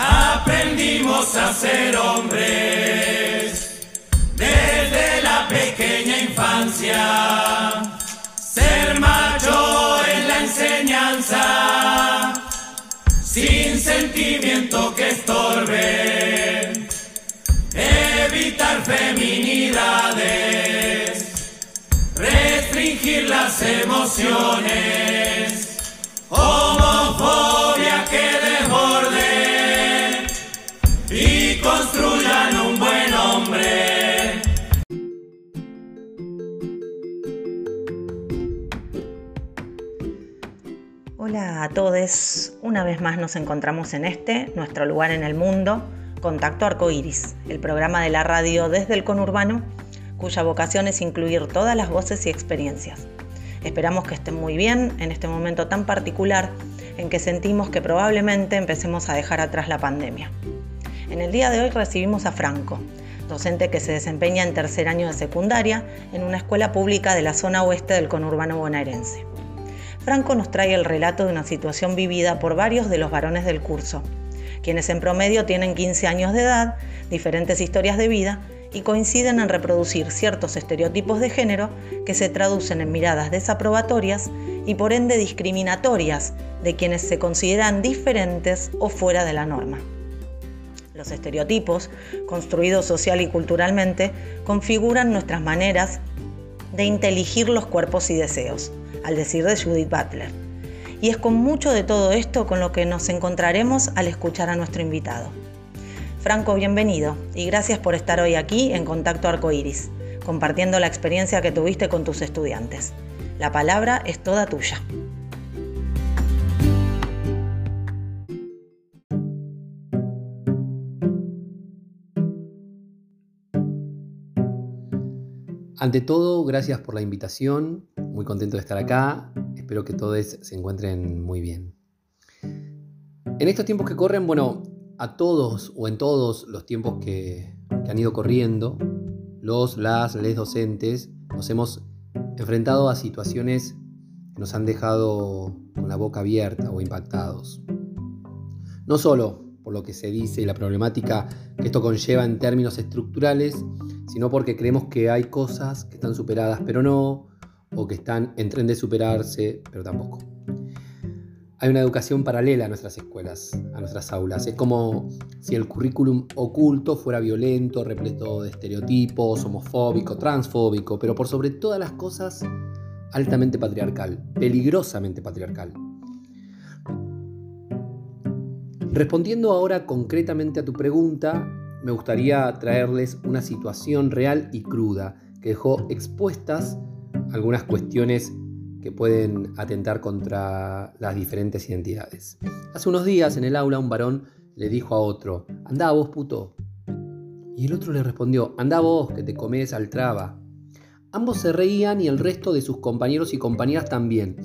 Aprendimos a ser hombres desde la pequeña infancia. Ser macho en la enseñanza, sin sentimiento que estorbe. Evitar feminidades, restringir las emociones. Homofobia todos, una vez más nos encontramos en este, nuestro lugar en el mundo, Contacto Arcoiris, el programa de la radio desde el conurbano, cuya vocación es incluir todas las voces y experiencias. Esperamos que estén muy bien en este momento tan particular en que sentimos que probablemente empecemos a dejar atrás la pandemia. En el día de hoy recibimos a Franco, docente que se desempeña en tercer año de secundaria en una escuela pública de la zona oeste del conurbano bonaerense. Franco nos trae el relato de una situación vivida por varios de los varones del curso, quienes en promedio tienen 15 años de edad, diferentes historias de vida y coinciden en reproducir ciertos estereotipos de género que se traducen en miradas desaprobatorias y por ende discriminatorias de quienes se consideran diferentes o fuera de la norma. Los estereotipos, construidos social y culturalmente, configuran nuestras maneras de inteligir los cuerpos y deseos, al decir de Judith Butler. Y es con mucho de todo esto con lo que nos encontraremos al escuchar a nuestro invitado. Franco, bienvenido y gracias por estar hoy aquí en Contacto Arcoiris, compartiendo la experiencia que tuviste con tus estudiantes. La palabra es toda tuya. Ante todo, gracias por la invitación, muy contento de estar acá, espero que todos se encuentren muy bien. En estos tiempos que corren, bueno, a todos o en todos los tiempos que, han ido corriendo, los, las, les docentes, nos hemos enfrentado a situaciones que nos han dejado con la boca abierta o impactados. No solo por lo que se dice y la problemática que esto conlleva en términos estructurales, sino porque creemos que hay cosas que están superadas pero no, o que están en tren de superarse pero tampoco. Hay una educación paralela a nuestras escuelas, a nuestras aulas. Es como si el currículum oculto fuera violento, repleto de estereotipos, homofóbico, transfóbico, pero por sobre todas las cosas altamente patriarcal, peligrosamente patriarcal. Respondiendo ahora concretamente a tu pregunta, me gustaría traerles una situación real y cruda que dejó expuestas algunas cuestiones que pueden atentar contra las diferentes identidades. Hace unos días en el aula un varón le dijo a otro, andá vos puto. Y el otro le respondió, andá vos que te comes al traba. Ambos se reían y el resto de sus compañeros y compañeras también.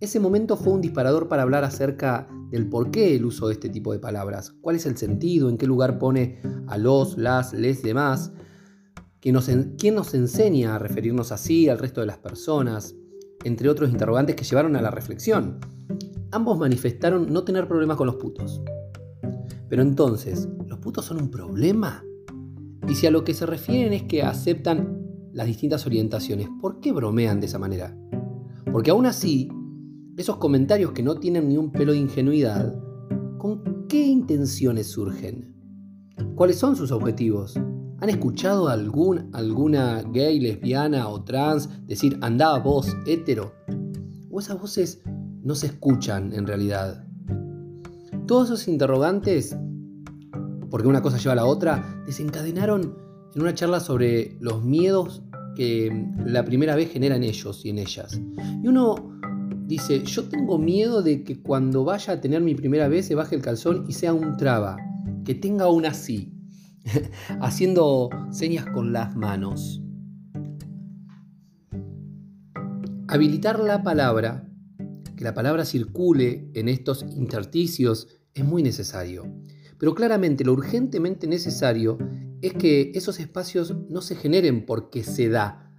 Ese momento fue un disparador para hablar acerca del por qué el uso de este tipo de palabras, cuál es el sentido, en qué lugar pone a los, las, les demás, quién nos, quién nos enseña a referirnos así al resto de las personas, entre otros interrogantes que llevaron a la reflexión. Ambos manifestaron no tener problemas con los putos. Pero entonces, ¿los putos son un problema? Y si a lo que se refieren es que aceptan las distintas orientaciones, ¿por qué bromean de esa manera? Porque aún así, esos comentarios que no tienen ni un pelo de ingenuidad, ¿con qué intenciones surgen? ¿Cuáles son sus objetivos? ¿Han escuchado a algún, alguna gay, lesbiana o trans decir andaba vos, hétero? ¿O esas voces no se escuchan en realidad? Todos esos interrogantes, porque una cosa lleva a la otra, desencadenaron en una charla sobre los miedos que la primera vez generan ellos y en ellas. Y uno dice, yo tengo miedo de que cuando vaya a tener mi primera vez se baje el calzón y sea un traba, que tenga una así, haciendo señas con las manos. Habilitar la palabra, que la palabra circule en estos intersticios es muy necesario. Pero claramente lo urgentemente necesario es que esos espacios no se generen porque se da,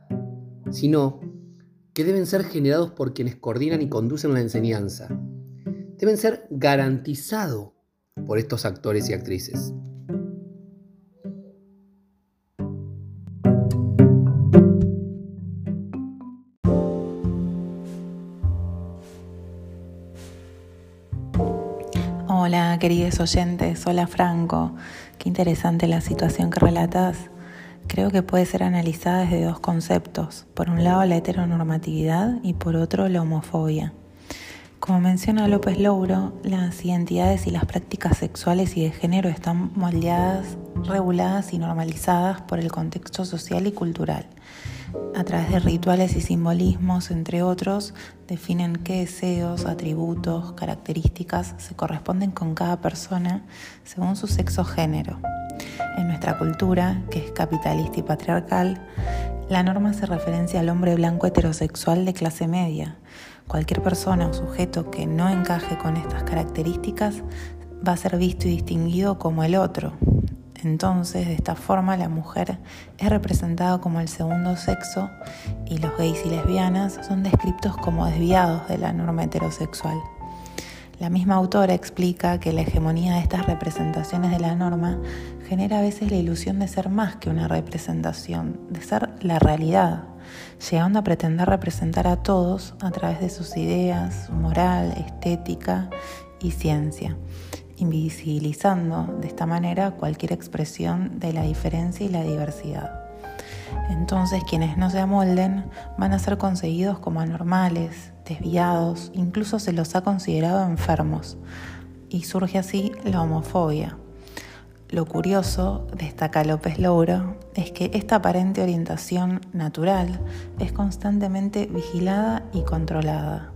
sino que deben ser generados por quienes coordinan y conducen la enseñanza. Deben ser garantizados por estos actores y actrices. Hola queridos oyentes, hola Franco, qué interesante la situación que relatas. Creo que puede ser analizada desde dos conceptos, por un lado la heteronormatividad y por otro la homofobia. Como menciona López Louro, las identidades y las prácticas sexuales y de género están moldeadas, reguladas y normalizadas por el contexto social y cultural. A través de rituales y simbolismos, entre otros, definen qué deseos, atributos, características se corresponden con cada persona según su sexo género. En nuestra cultura, que es capitalista y patriarcal, la norma hace referencia al hombre blanco heterosexual de clase media, Cualquier persona o sujeto que no encaje con estas características va a ser visto y distinguido como el otro. Entonces, de esta forma, la mujer es representada como el segundo sexo y los gays y lesbianas son descritos como desviados de la norma heterosexual. La misma autora explica que la hegemonía de estas representaciones de la norma genera a veces la ilusión de ser más que una representación, de ser la realidad, llegando a pretender representar a todos a través de sus ideas, su moral, estética y ciencia, invisibilizando de esta manera cualquier expresión de la diferencia y la diversidad. Entonces quienes no se amolden van a ser conseguidos como anormales, desviados, incluso se los ha considerado enfermos, y surge así la homofobia lo curioso, destaca López Louro, es que esta aparente orientación natural es constantemente vigilada y controlada.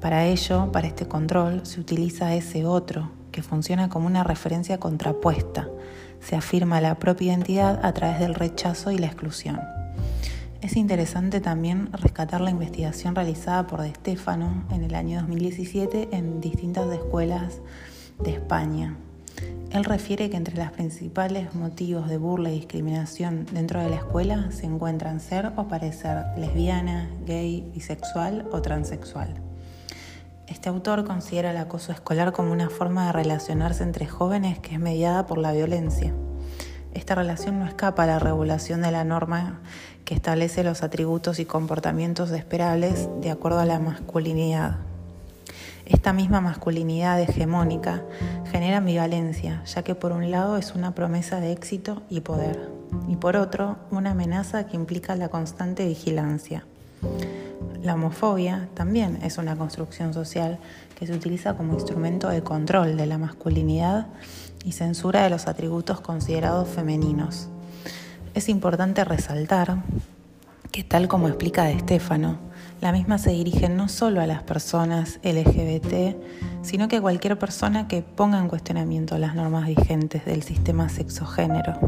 Para ello, para este control, se utiliza ese otro, que funciona como una referencia contrapuesta. Se afirma la propia identidad a través del rechazo y la exclusión. Es interesante también rescatar la investigación realizada por De Stefano en el año 2017 en distintas escuelas de España, él refiere que entre los principales motivos de burla y discriminación dentro de la escuela se encuentran ser o parecer lesbiana, gay, bisexual o transexual. Este autor considera el acoso escolar como una forma de relacionarse entre jóvenes que es mediada por la violencia. Esta relación no escapa a la regulación de la norma que establece los atributos y comportamientos esperables de acuerdo a la masculinidad. Esta misma masculinidad hegemónica genera ambivalencia, ya que por un lado es una promesa de éxito y poder, y por otro una amenaza que implica la constante vigilancia. La homofobia también es una construcción social que se utiliza como instrumento de control de la masculinidad y censura de los atributos considerados femeninos. Es importante resaltar que tal como explica De la misma se dirige no solo a las personas LGBT, sino que a cualquier persona que ponga en cuestionamiento las normas vigentes del sistema sexogénero.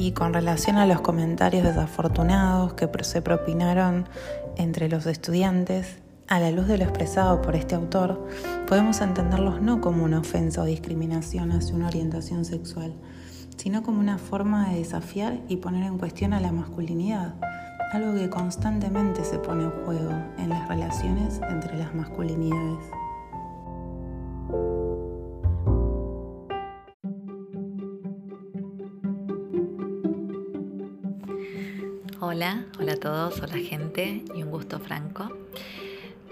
Y con relación a los comentarios desafortunados que se propinaron entre los estudiantes, a la luz de lo expresado por este autor, podemos entenderlos no como una ofensa o discriminación hacia una orientación sexual, sino como una forma de desafiar y poner en cuestión a la masculinidad algo que constantemente se pone en juego en las relaciones entre las masculinidades. Hola, hola a todos, hola gente y un gusto franco.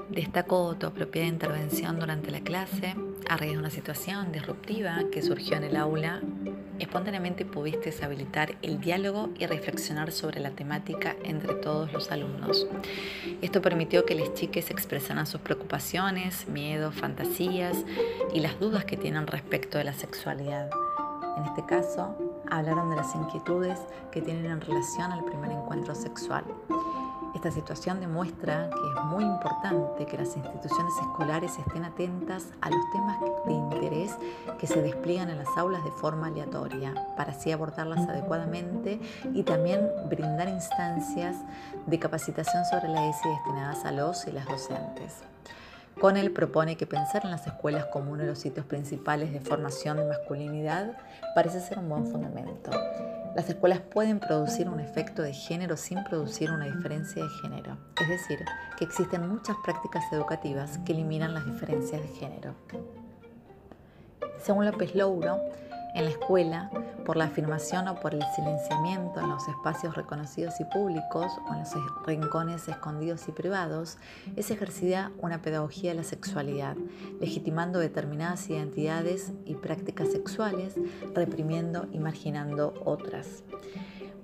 Destaco tu apropiada intervención durante la clase a raíz de una situación disruptiva que surgió en el aula. Espontáneamente pudiste habilitar el diálogo y reflexionar sobre la temática entre todos los alumnos. Esto permitió que los chiques expresaran sus preocupaciones, miedos, fantasías y las dudas que tienen respecto de la sexualidad. En este caso, hablaron de las inquietudes que tienen en relación al primer encuentro sexual. Esta situación demuestra que es muy importante que las instituciones escolares estén atentas a los temas de interés que se despliegan en las aulas de forma aleatoria, para así abordarlas adecuadamente y también brindar instancias de capacitación sobre la ESI destinadas a los y las docentes. Con él propone que pensar en las escuelas como uno de los sitios principales de formación de masculinidad parece ser un buen fundamento. Las escuelas pueden producir un efecto de género sin producir una diferencia de género, es decir, que existen muchas prácticas educativas que eliminan las diferencias de género. Según López Louro, en la escuela, por la afirmación o por el silenciamiento en los espacios reconocidos y públicos o en los rincones escondidos y privados, es ejercida una pedagogía de la sexualidad, legitimando determinadas identidades y prácticas sexuales, reprimiendo y marginando otras.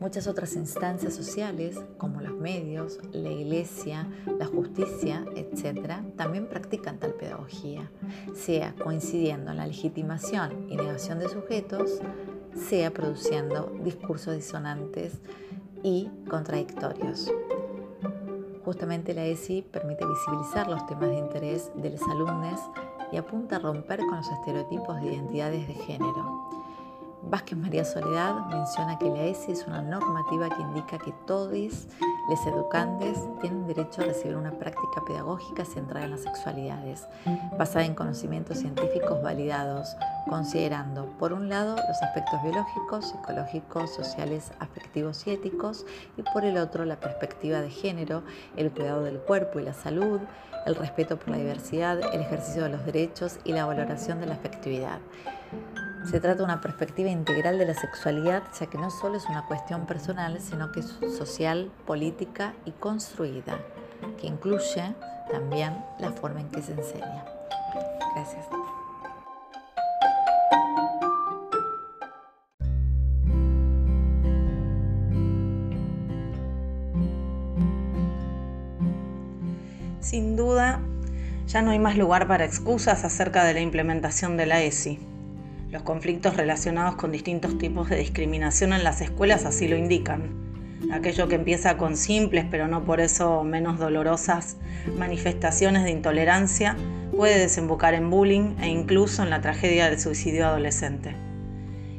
Muchas otras instancias sociales, como los medios, la iglesia, la justicia, etc., también practican tal pedagogía, sea coincidiendo en la legitimación y negación de sujetos, sea produciendo discursos disonantes y contradictorios. Justamente la ESI permite visibilizar los temas de interés de los alumnos y apunta a romper con los estereotipos de identidades de género Vázquez María Soledad menciona que la ESI es una normativa que indica que todos los educantes tienen derecho a recibir una práctica pedagógica centrada en las sexualidades, basada en conocimientos científicos validados, considerando, por un lado, los aspectos biológicos, psicológicos, sociales, afectivos y éticos, y por el otro, la perspectiva de género, el cuidado del cuerpo y la salud, el respeto por la diversidad, el ejercicio de los derechos y la valoración de la afectividad. Se trata de una perspectiva integral de la sexualidad, ya que no solo es una cuestión personal, sino que es social, política y construida, que incluye también la forma en que se enseña. Gracias. Sin duda, ya no hay más lugar para excusas acerca de la implementación de la ESI. Los conflictos relacionados con distintos tipos de discriminación en las escuelas así lo indican. Aquello que empieza con simples, pero no por eso menos dolorosas, manifestaciones de intolerancia puede desembocar en bullying e incluso en la tragedia del suicidio adolescente.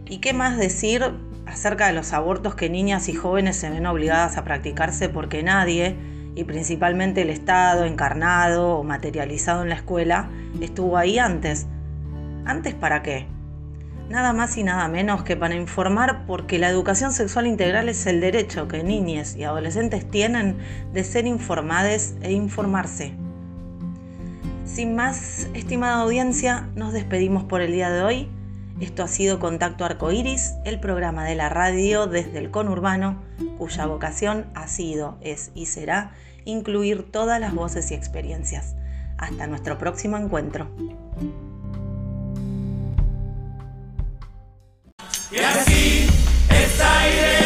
¿Y qué más decir acerca de los abortos que niñas y jóvenes se ven obligadas a practicarse porque nadie, y principalmente el Estado encarnado o materializado en la escuela, estuvo ahí antes? ¿Antes para qué? Nada más y nada menos que para informar porque la educación sexual integral es el derecho que niñas y adolescentes tienen de ser informadas e informarse. Sin más, estimada audiencia, nos despedimos por el día de hoy. Esto ha sido Contacto Arcoiris, el programa de la radio desde el conurbano, cuya vocación ha sido, es y será incluir todas las voces y experiencias. Hasta nuestro próximo encuentro. Y así es aire.